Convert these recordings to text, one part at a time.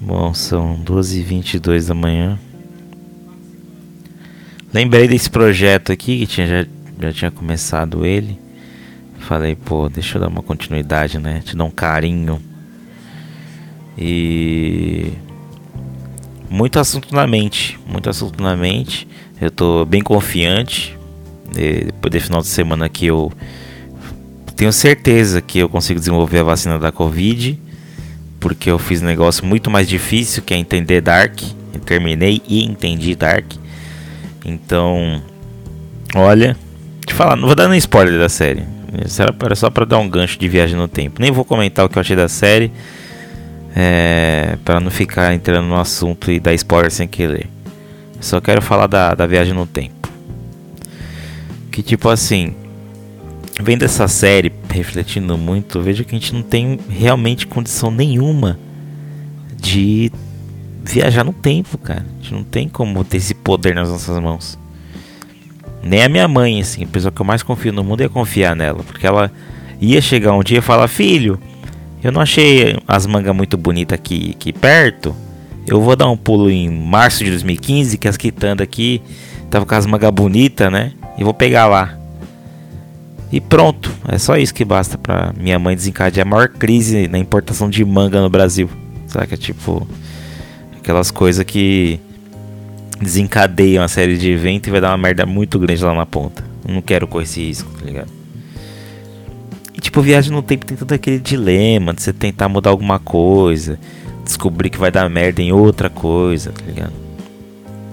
Bom, são 12h22 da manhã. Lembrei desse projeto aqui que tinha, já, já tinha começado ele. Falei, pô, deixa eu dar uma continuidade, né? Te dar um carinho. E. Muito assunto na mente. Muito assunto na mente. Eu tô bem confiante. Depois do final de semana aqui eu tenho certeza que eu consigo desenvolver a vacina da Covid porque eu fiz um negócio muito mais difícil que é entender Dark. Eu terminei e entendi Dark. Então, olha, te falar, não vou dar nem spoiler da série. Era só para dar um gancho de viagem no tempo. Nem vou comentar o que eu achei da série, é, para não ficar entrando no assunto e dar spoiler sem querer. Só quero falar da, da viagem no tempo. Que tipo assim, vendo essa série, refletindo muito, vejo que a gente não tem realmente condição nenhuma de viajar no tempo, cara. A gente não tem como ter esse poder nas nossas mãos. Nem a minha mãe, assim, a pessoa que eu mais confio no mundo ia confiar nela, porque ela ia chegar um dia e falar: Filho, eu não achei as mangas muito bonitas aqui, aqui perto. Eu vou dar um pulo em março de 2015, que as quitandas aqui tava com as mangas bonitas, né? E vou pegar lá. E pronto, é só isso que basta para minha mãe desencadear a maior crise na importação de manga no Brasil. Sabe que é tipo aquelas coisas que desencadeiam a série de eventos e vai dar uma merda muito grande lá na ponta. Eu não quero correr esse risco, tá ligado? E tipo, viagem no tempo tem todo aquele dilema de você tentar mudar alguma coisa, descobrir que vai dar merda em outra coisa, tá ligado?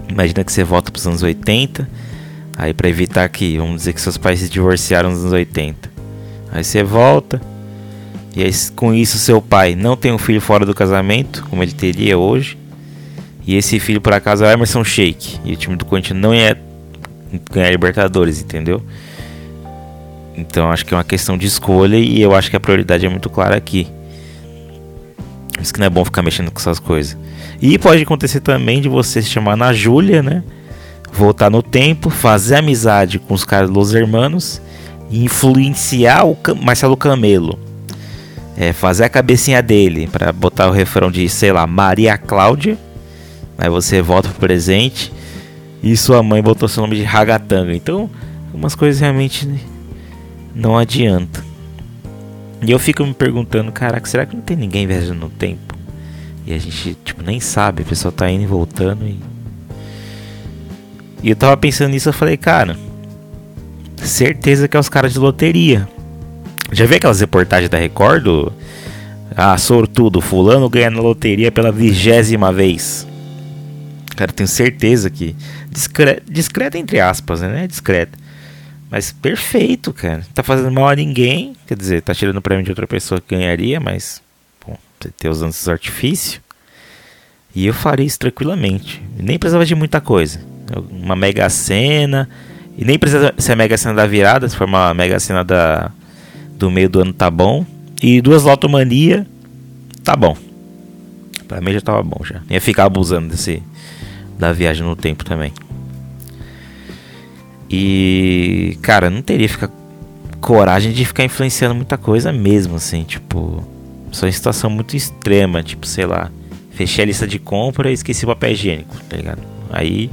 Imagina que você volta pros anos 80 Aí para evitar que, vamos dizer que seus pais se divorciaram nos anos 80. Aí você volta. E aí, com isso seu pai não tem um filho fora do casamento, como ele teria hoje. E esse filho por acaso é o Emerson Sheik. E o time do Corinthians não é ganhar Libertadores, entendeu? Então acho que é uma questão de escolha e eu acho que a prioridade é muito clara aqui. Isso que não é bom ficar mexendo com essas coisas. E pode acontecer também de você se chamar na Júlia, né? Voltar no tempo, fazer amizade com os caras dos hermanos e influenciar o Marcelo Camelo. É, fazer a cabecinha dele para botar o refrão de, sei lá, Maria Cláudia. Aí você volta pro presente e sua mãe botou seu nome de Ragatanga. Então, umas coisas realmente não adianta. E eu fico me perguntando, caraca, será que não tem ninguém viajando no tempo? E a gente, tipo, nem sabe, a pessoa tá indo e voltando e e eu tava pensando nisso, eu falei, cara, certeza que é os caras de loteria. Já viu aquelas reportagens da Record? Ah, sortudo, fulano ganha na loteria pela vigésima vez. Cara, tenho certeza que. Discreta, discreta entre aspas, né? Discreta. Mas perfeito, cara. Tá fazendo mal a ninguém. Quer dizer, tá tirando o prêmio de outra pessoa que ganharia, mas. Bom, você ter usando esses artifícios. E eu faria isso tranquilamente. Nem precisava de muita coisa uma mega cena. E nem precisa ser a mega cena da virada, se for uma mega cena da, do meio do ano, tá bom. E duas lotomania, tá bom. Pra mim já tava bom já. Ia ficar abusando desse da viagem no tempo também. E cara, não teria ficar coragem de ficar influenciando muita coisa mesmo, assim, tipo, só em situação muito extrema, tipo, sei lá, fechei a lista de compra e esqueci o papel higiênico, tá ligado? Aí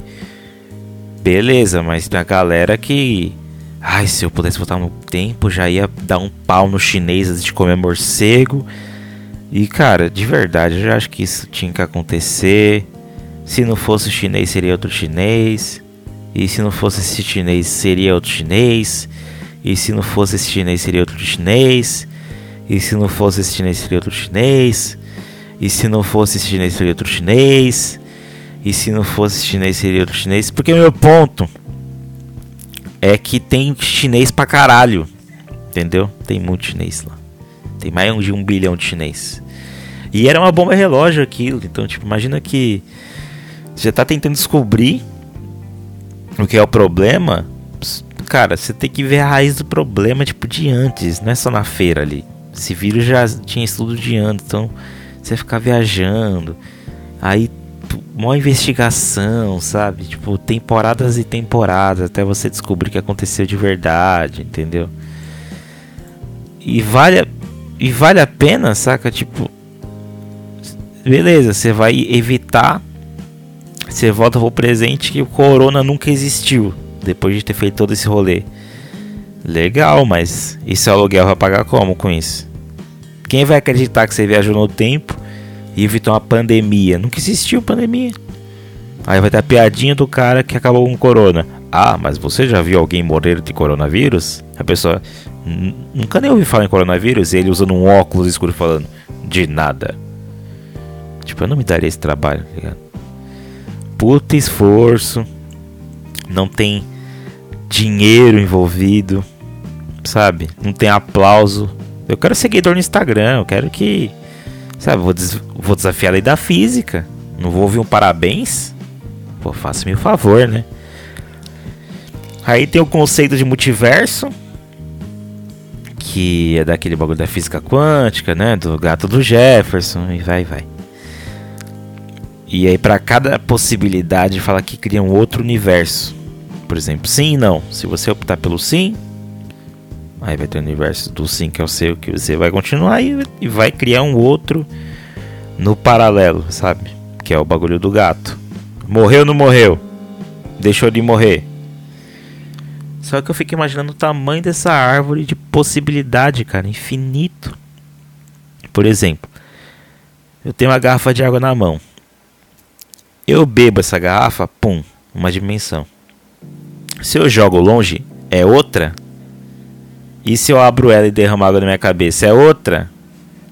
Beleza, mas da galera que. Ai, se eu pudesse voltar no tempo, já ia dar um pau no chinês antes de comer morcego. E cara, de verdade, eu já acho que isso tinha que acontecer. Se não fosse o chinês, seria outro chinês. E se não fosse esse chinês, seria outro chinês. E se não fosse esse chinês, seria outro chinês. E se não fosse esse chinês, seria outro chinês. E se não fosse esse chinês, seria outro chinês. E se não fosse chinês, seria outro chinês. Porque o meu ponto é que tem chinês pra caralho. Entendeu? Tem muito chinês lá. Tem mais de um bilhão de chinês. E era uma bomba relógio aquilo. Então, tipo, imagina que você tá tentando descobrir o que é o problema. Cara, você tem que ver a raiz do problema, tipo, de antes. Não é só na feira ali. Esse vírus já tinha estudo de antes. Então, você ficar viajando. Aí mó investigação, sabe? Tipo, temporadas e temporadas até você descobrir o que aconteceu de verdade, entendeu? E vale a, e vale a pena, saca? Tipo, beleza, você vai evitar. Você volta pro presente que o corona nunca existiu. Depois de ter feito todo esse rolê. Legal, mas e seu aluguel vai pagar como com isso? Quem vai acreditar que você viajou no tempo e evitou uma pandemia? Nunca existiu pandemia. Aí vai ter a piadinha do cara que acabou com corona. Ah, mas você já viu alguém morrer de coronavírus? A pessoa nunca nem ouviu falar em coronavírus e ele usando um óculos escuro falando de nada. Tipo, eu não me daria esse trabalho, tá ligado? Puta esforço. Não tem dinheiro envolvido sabe? Não tem aplauso. Eu quero seguidor no Instagram, eu quero que. Sabe, vou, des vou desafiar a lei da física. Não vou ouvir um parabéns. Pô, faça-me o um favor, né? Aí tem o conceito de multiverso. Que é daquele bagulho da física quântica, né? Do gato do Jefferson e vai, vai. E aí, para cada possibilidade, fala que cria um outro universo. Por exemplo, sim e não. Se você optar pelo sim, Aí vai ter o universo do sim que é o seu, que você vai continuar e, e vai criar um outro no paralelo, sabe? Que é o bagulho do gato. Morreu ou não morreu? Deixou de morrer. Só que eu fico imaginando o tamanho dessa árvore de possibilidade, cara, infinito. Por exemplo, eu tenho uma garrafa de água na mão. Eu bebo essa garrafa, pum, uma dimensão. Se eu jogo longe, é outra. E se eu abro ela e derramo água na minha cabeça? É outra.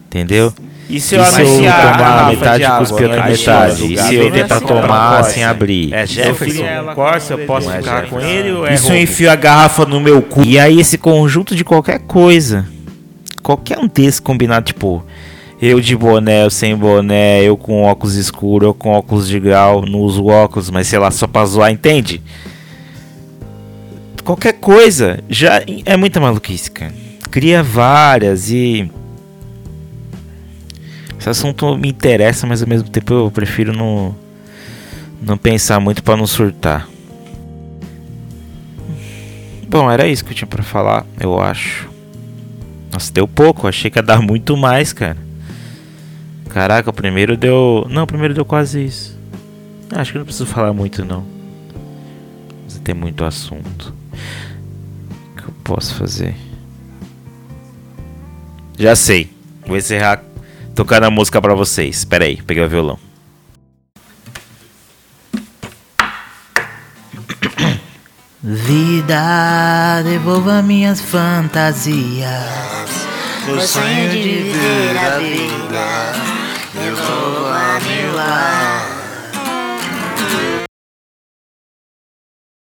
Entendeu? E se eu, e se eu tomar metade e cuspir outra metade? E se eu tentar tomar sem abrir? É Jefferson Corsa, eu posso ficar com ele ou é Isso eu enfio a garrafa no meu cu. E aí esse conjunto de qualquer coisa. Qualquer um desses combinado, tipo... Eu de boné, eu sem boné, eu com óculos escuros, eu com óculos de grau, não uso óculos, mas sei lá, só pra zoar, entende? Qualquer coisa já é muita maluquice, cara. Cria várias e. Esse assunto me interessa, mas ao mesmo tempo eu prefiro não, não pensar muito para não surtar. Bom, era isso que eu tinha para falar, eu acho. Nossa, deu pouco, achei que ia dar muito mais, cara. Caraca, o primeiro deu. Não, o primeiro deu quase isso. Acho que não preciso falar muito, não. Tem muito assunto que eu posso fazer? Já sei. Vou encerrar tocando a música para vocês. Espera aí, peguei o violão. Vida, devolva minhas fantasias. O sonho de viver a vida